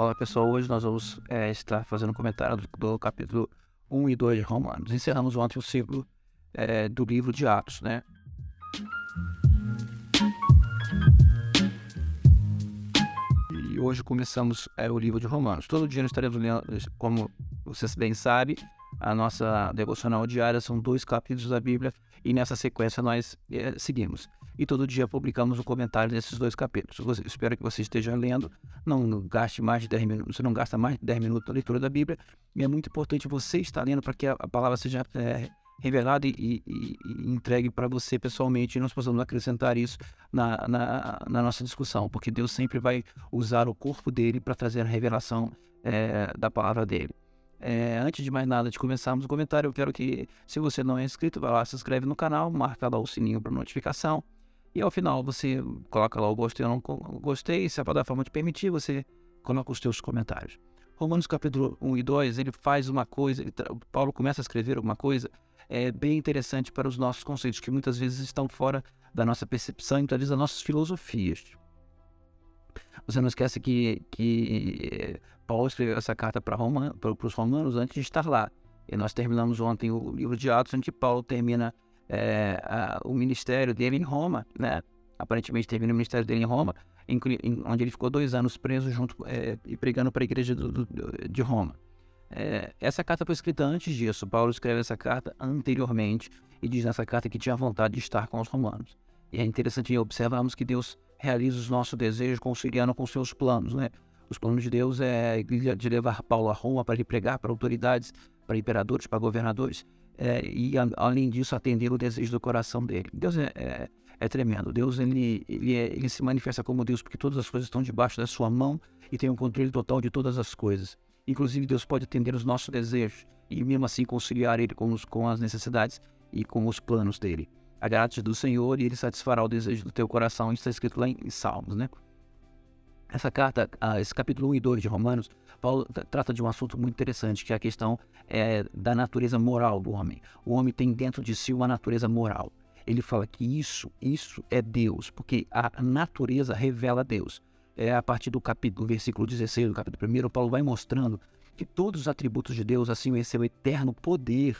Olá pessoal, hoje nós vamos é, estar fazendo um comentário do, do, capítulo 1 e 2 de Romanos. Encerramos ontem o ciclo é, do livro de Atos, né? E hoje começamos é, o livro de Romanos. Todo dia nós estaremos lendo, como vocês bem sabem, a nossa devocional diária são dois capítulos da Bíblia e nessa sequência nós é, seguimos e todo dia publicamos um comentário desses dois capítulos. espero que você esteja lendo, não gaste mais de 10 minutos, você não gasta mais de 10 minutos na leitura da Bíblia, e é muito importante você estar lendo para que a, a palavra seja é, revelada e, e, e entregue para você pessoalmente, e nós possamos acrescentar isso na, na, na, nossa discussão, porque Deus sempre vai usar o corpo dele para trazer a revelação é, da palavra dele. É, antes de mais nada, de começarmos o comentário, eu quero que, se você não é inscrito, vá lá, se inscreve no canal, marca lá o sininho para notificação. E ao final você coloca lá o gostei ou não gostei, se a plataforma te permitir, você coloca os teus comentários. Romanos capítulo 1 e 2, ele faz uma coisa, Paulo começa a escrever alguma coisa é bem interessante para os nossos conceitos, que muitas vezes estão fora da nossa percepção e muitas vezes das nossas filosofias. Você não esquece que, que Paulo escreveu essa carta para, Roma, para os romanos antes de estar lá. E nós terminamos ontem o livro de Atos, onde Paulo termina é, a, o ministério dele em Roma, né? Aparentemente termina o ministério dele em Roma, em, em, onde ele ficou dois anos preso junto é, e pregando para a igreja do, do, de Roma. É, essa carta foi escrita antes disso. Paulo escreve essa carta anteriormente e diz nessa carta que tinha vontade de estar com os romanos. E é interessante observarmos que Deus realiza os nossos desejos conciliando com seus planos, né? Os planos de Deus é de levar Paulo a Roma para ele pregar para autoridades, para imperadores, para governadores é, e além disso atender o desejo do coração dele. Deus é, é, é tremendo. Deus ele, ele, é, ele, se manifesta como Deus porque todas as coisas estão debaixo da sua mão e tem um controle total de todas as coisas. Inclusive Deus pode atender os nossos desejos e mesmo assim conciliar ele com, os, com as necessidades e com os planos dele. Agrade do Senhor e ele satisfará o desejo do teu coração. Isso está escrito lá em Salmos, né? Essa carta, esse capítulo 1 e 2 de Romanos, Paulo trata de um assunto muito interessante, que é a questão é, da natureza moral do homem. O homem tem dentro de si uma natureza moral. Ele fala que isso, isso é Deus, porque a natureza revela Deus. É a partir do capítulo, versículo 16 do capítulo 1, Paulo vai mostrando que todos os atributos de Deus, assim, é seu eterno poder.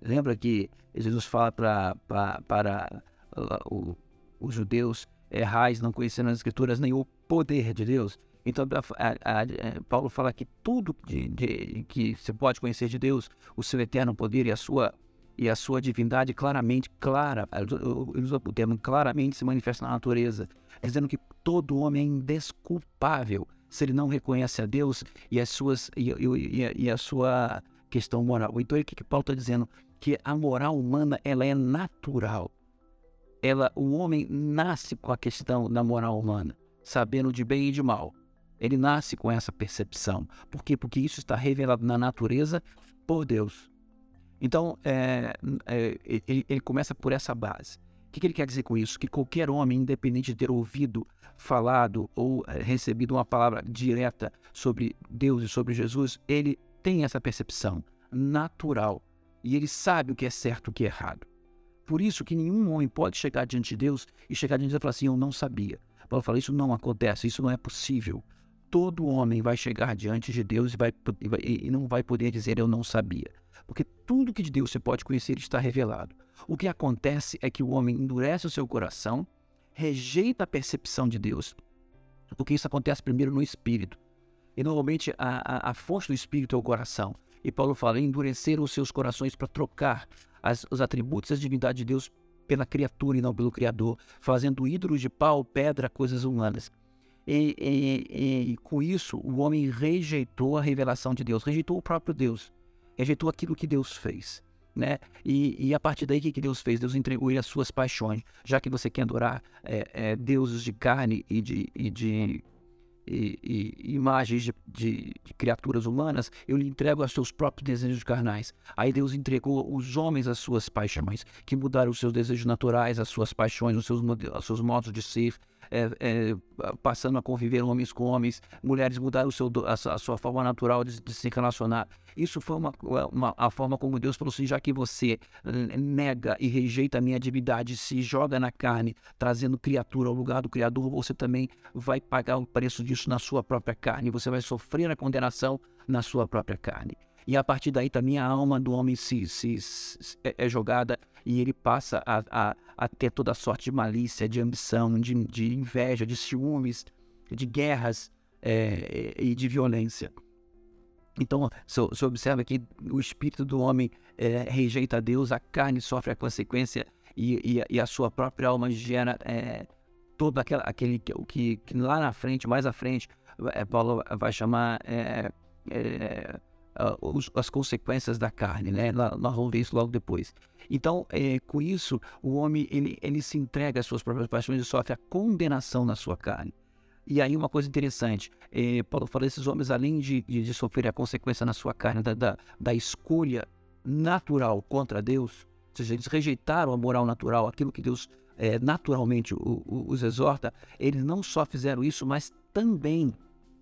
Lembra que Jesus fala pra, pra para uh, os judeus errais, não conhecendo as escrituras nem o poder de Deus. Então, a, a, a, Paulo fala que tudo de, de, que você pode conhecer de Deus, o seu eterno poder e a sua e a sua divindade claramente, clara, ele usa o termo claramente se manifesta na natureza, dizendo que todo homem é indesculpável se ele não reconhece a Deus e as suas e, e, e a sua questão moral. Então, o que, que Paulo está dizendo? Que a moral humana ela é natural ela, o homem nasce com a questão da moral humana, sabendo de bem e de mal. Ele nasce com essa percepção. Por quê? Porque isso está revelado na natureza por Deus. Então, é, é, ele, ele, começa por essa base. O que, que, ele quer dizer com isso? Que qualquer homem, independente de ter ouvido, falado ou é, recebido uma palavra direta sobre Deus e sobre Jesus, ele tem essa percepção natural. E ele sabe o que é certo e o que é errado. Por isso que nenhum homem pode chegar diante de Deus e chegar diante de Deus e falar assim, eu não sabia. Paulo fala, isso não acontece, isso não é possível. Todo homem vai chegar diante de Deus e, vai, e não vai poder dizer eu não sabia. Porque tudo que de Deus você pode conhecer está revelado. O que acontece é que o homem endurece o seu coração, rejeita a percepção de Deus, porque isso acontece primeiro no espírito. E normalmente a, a, a fonte do espírito é o coração. E Paulo fala, endureceram os seus corações para trocar as, os atributos e a divindade de Deus pela criatura e não pelo Criador, fazendo ídolos de pau, pedra, coisas humanas. E, e, e, com isso, o homem rejeitou a revelação de Deus, rejeitou o próprio Deus, rejeitou aquilo que Deus fez. Né? E, e a partir daí, o que Deus fez? Deus entregou ele as suas paixões. Já que você quer adorar é, é, deuses de carne e de, e de e, e imagens de, de, de, criaturas humanas, eu lhe entrego aos seus próprios desejos carnais. Aí Deus entregou os homens às suas paixões, que mudaram os seus desejos naturais, as suas paixões, os seus, os seus modos de ser, é, é, passando a conviver homens com homens, mulheres mudaram seu, a, a sua forma natural de, de, se relacionar. Isso foi uma, uma, a forma como Deus falou assim: já que você nega e rejeita a minha divindade, se joga na carne, trazendo criatura ao lugar do Criador, você também vai pagar o preço disso na sua própria carne, você vai sofrer a condenação na sua própria carne. E a partir daí também a alma do homem se, se, se é, é jogada e ele passa a, a, a, ter toda sorte de malícia, de ambição, de, de inveja, de ciúmes, de guerras é, e de violência. Então, você observa que o espírito do homem é, rejeita a Deus, a carne sofre a consequência e, e, e a sua própria alma gera é, todo aquele, que, que, lá na frente, mais à frente, é, Paulo vai chamar é, é, uh, os, as consequências da carne, né? Nós vamos ver isso logo depois. Então, é, com isso, o homem ele, ele se entrega às suas próprias paixões e sofre a condenação na sua carne. E aí uma coisa interessante, é, Paulo fala, esses homens, além de, de, de, sofrer a consequência na sua carne da, da, da escolha natural contra Deus, ou seja, eles rejeitaram a moral natural, aquilo que Deus é, naturalmente os exorta, eles não só fizeram isso, mas também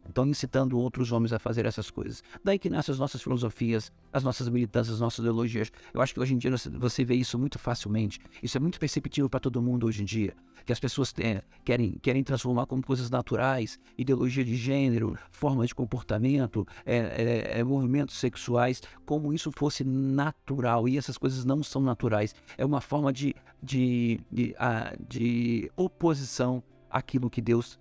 Estão incitando outros homens a fazer essas coisas. Daí que nascem as nossas filosofias, as nossas militâncias, as nossas ideologias. Eu acho que hoje em dia você vê isso muito facilmente. Isso é muito perceptível para todo mundo hoje em dia. Que as pessoas é, querem, querem transformar como coisas naturais, ideologia de gênero, forma de comportamento, é, é, é, movimentos sexuais, como isso fosse natural. E essas coisas não são naturais. É uma forma de, de, de, de oposição àquilo que Deus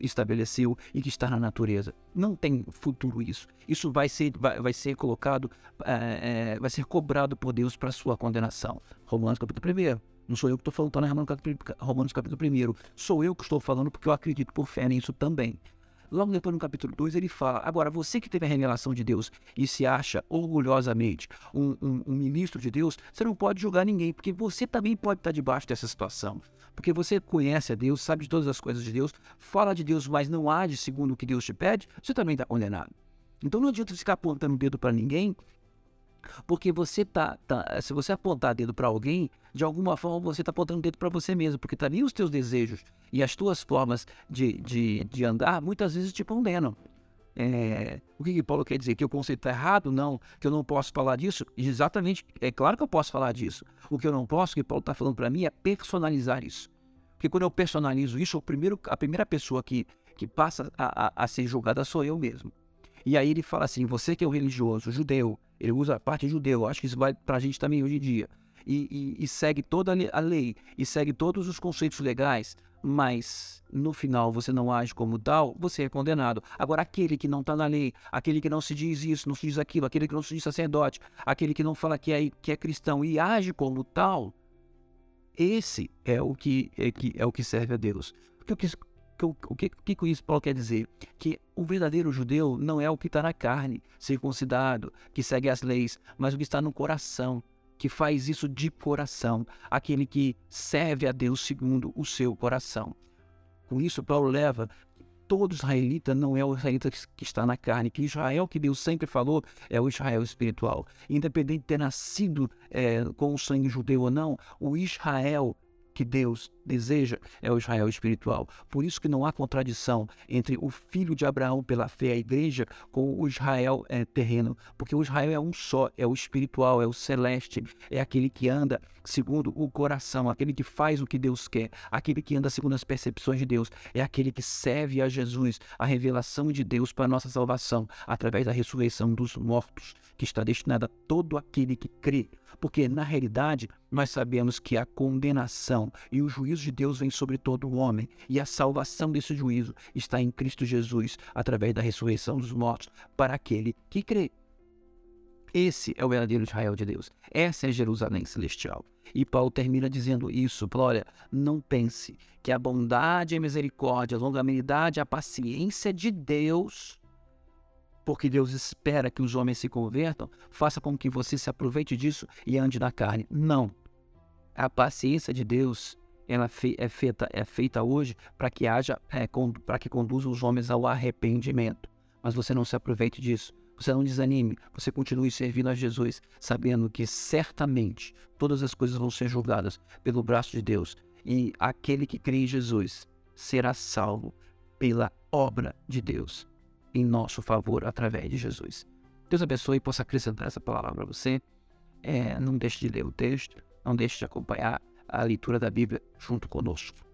estabeleceu e que está na natureza. Não tem futuro isso. Isso vai ser, vai, vai ser colocado, é, é, vai ser cobrado por Deus para sua condenação. Romanos capítulo 1. Não sou eu que estou falando, está na capítulo, Romanos capítulo 1. Sou eu que estou falando porque eu acredito por fé nisso também. Logo depois, no capítulo 2, ele fala: Agora, você que teve a revelação de Deus e se acha orgulhosamente um, um, um, ministro de Deus, você não pode julgar ninguém, porque você também pode estar debaixo dessa situação. Porque você conhece a Deus, sabe de todas as coisas de Deus, fala de Deus, mas não age segundo o que Deus te pede, você também está condenado. Então não adianta ficar apontando o dedo para ninguém, porque você tá, tá, se você apontar dedo para alguém, de alguma forma você está apontando dedo para você mesmo, porque também os teus desejos e as tuas formas de, de, de andar muitas vezes te condenam. É, o que, que, Paulo quer dizer? Que o conceito está errado? Não, que eu não posso falar disso? Exatamente, é claro que eu posso falar disso. O que eu não posso, que Paulo está falando para mim, é personalizar isso. Porque quando eu personalizo isso, o primeiro, a primeira pessoa que, que passa a, a, a ser julgada sou eu mesmo. E aí ele fala assim: você que é o religioso, judeu, ele usa a parte judeu, acho que isso vai para a gente também hoje em dia. E, e, e, segue toda a lei, e segue todos os conceitos legais, mas no final você não age como tal, você é condenado. Agora, aquele que não está na lei, aquele que não se diz isso, não se diz aquilo, aquele que não se diz sacerdote, aquele que não fala que é, que é cristão e age como tal, esse é o que é, que, é o que serve a Deus. Porque o que, o que, o que isso Paulo quer dizer? Que o verdadeiro judeu não é o que está na carne, circuncidado, que segue as leis, mas o que está no coração, que faz isso de coração, aquele que serve a Deus segundo o seu coração. Com isso, Paulo leva todo israelita não é o israelita que está na carne, que Israel que Deus sempre falou é o Israel espiritual. Independente de ter nascido é, com o sangue judeu ou não, o Israel que Deus deseja é o Israel espiritual. Por isso que não há contradição entre o filho de Abraão pela fé, a igreja, com o Israel é, terreno, porque o Israel é um só, é o espiritual, é o celeste, é aquele que anda segundo o coração, aquele que faz o que Deus quer, aquele que anda segundo as percepções de Deus, é aquele que serve a Jesus, a revelação de Deus para a nossa salvação, através da ressurreição dos mortos, que está destinada a todo aquele que crê. Porque, na realidade, nós sabemos que a condenação e o juízo de Deus vem sobre todo o homem, e a salvação desse juízo está em Cristo Jesus, através da ressurreição dos mortos, para aquele que crê. Esse é o verdadeiro Israel de Deus. Essa é Jerusalém celestial. E Paulo termina dizendo isso: olha, não pense que a bondade, a misericórdia, a longanimidade, a paciência de Deus porque Deus espera que os homens se convertam, faça com que você se aproveite disso e ande na carne. Não. A paciência de Deus ela é feita, é feita hoje para que haja, é, para que conduza os homens ao arrependimento. Mas você não se aproveite disso. Você não desanime, você continue servindo a Jesus, sabendo que certamente todas as coisas vão ser julgadas pelo braço de Deus. E aquele que crê em Jesus será salvo pela obra de Deus em nosso favor através de Jesus. Deus abençoe e possa acrescentar essa palavra para você. É, não deixe de ler o texto, não deixe de acompanhar a leitura da Bíblia junto conosco.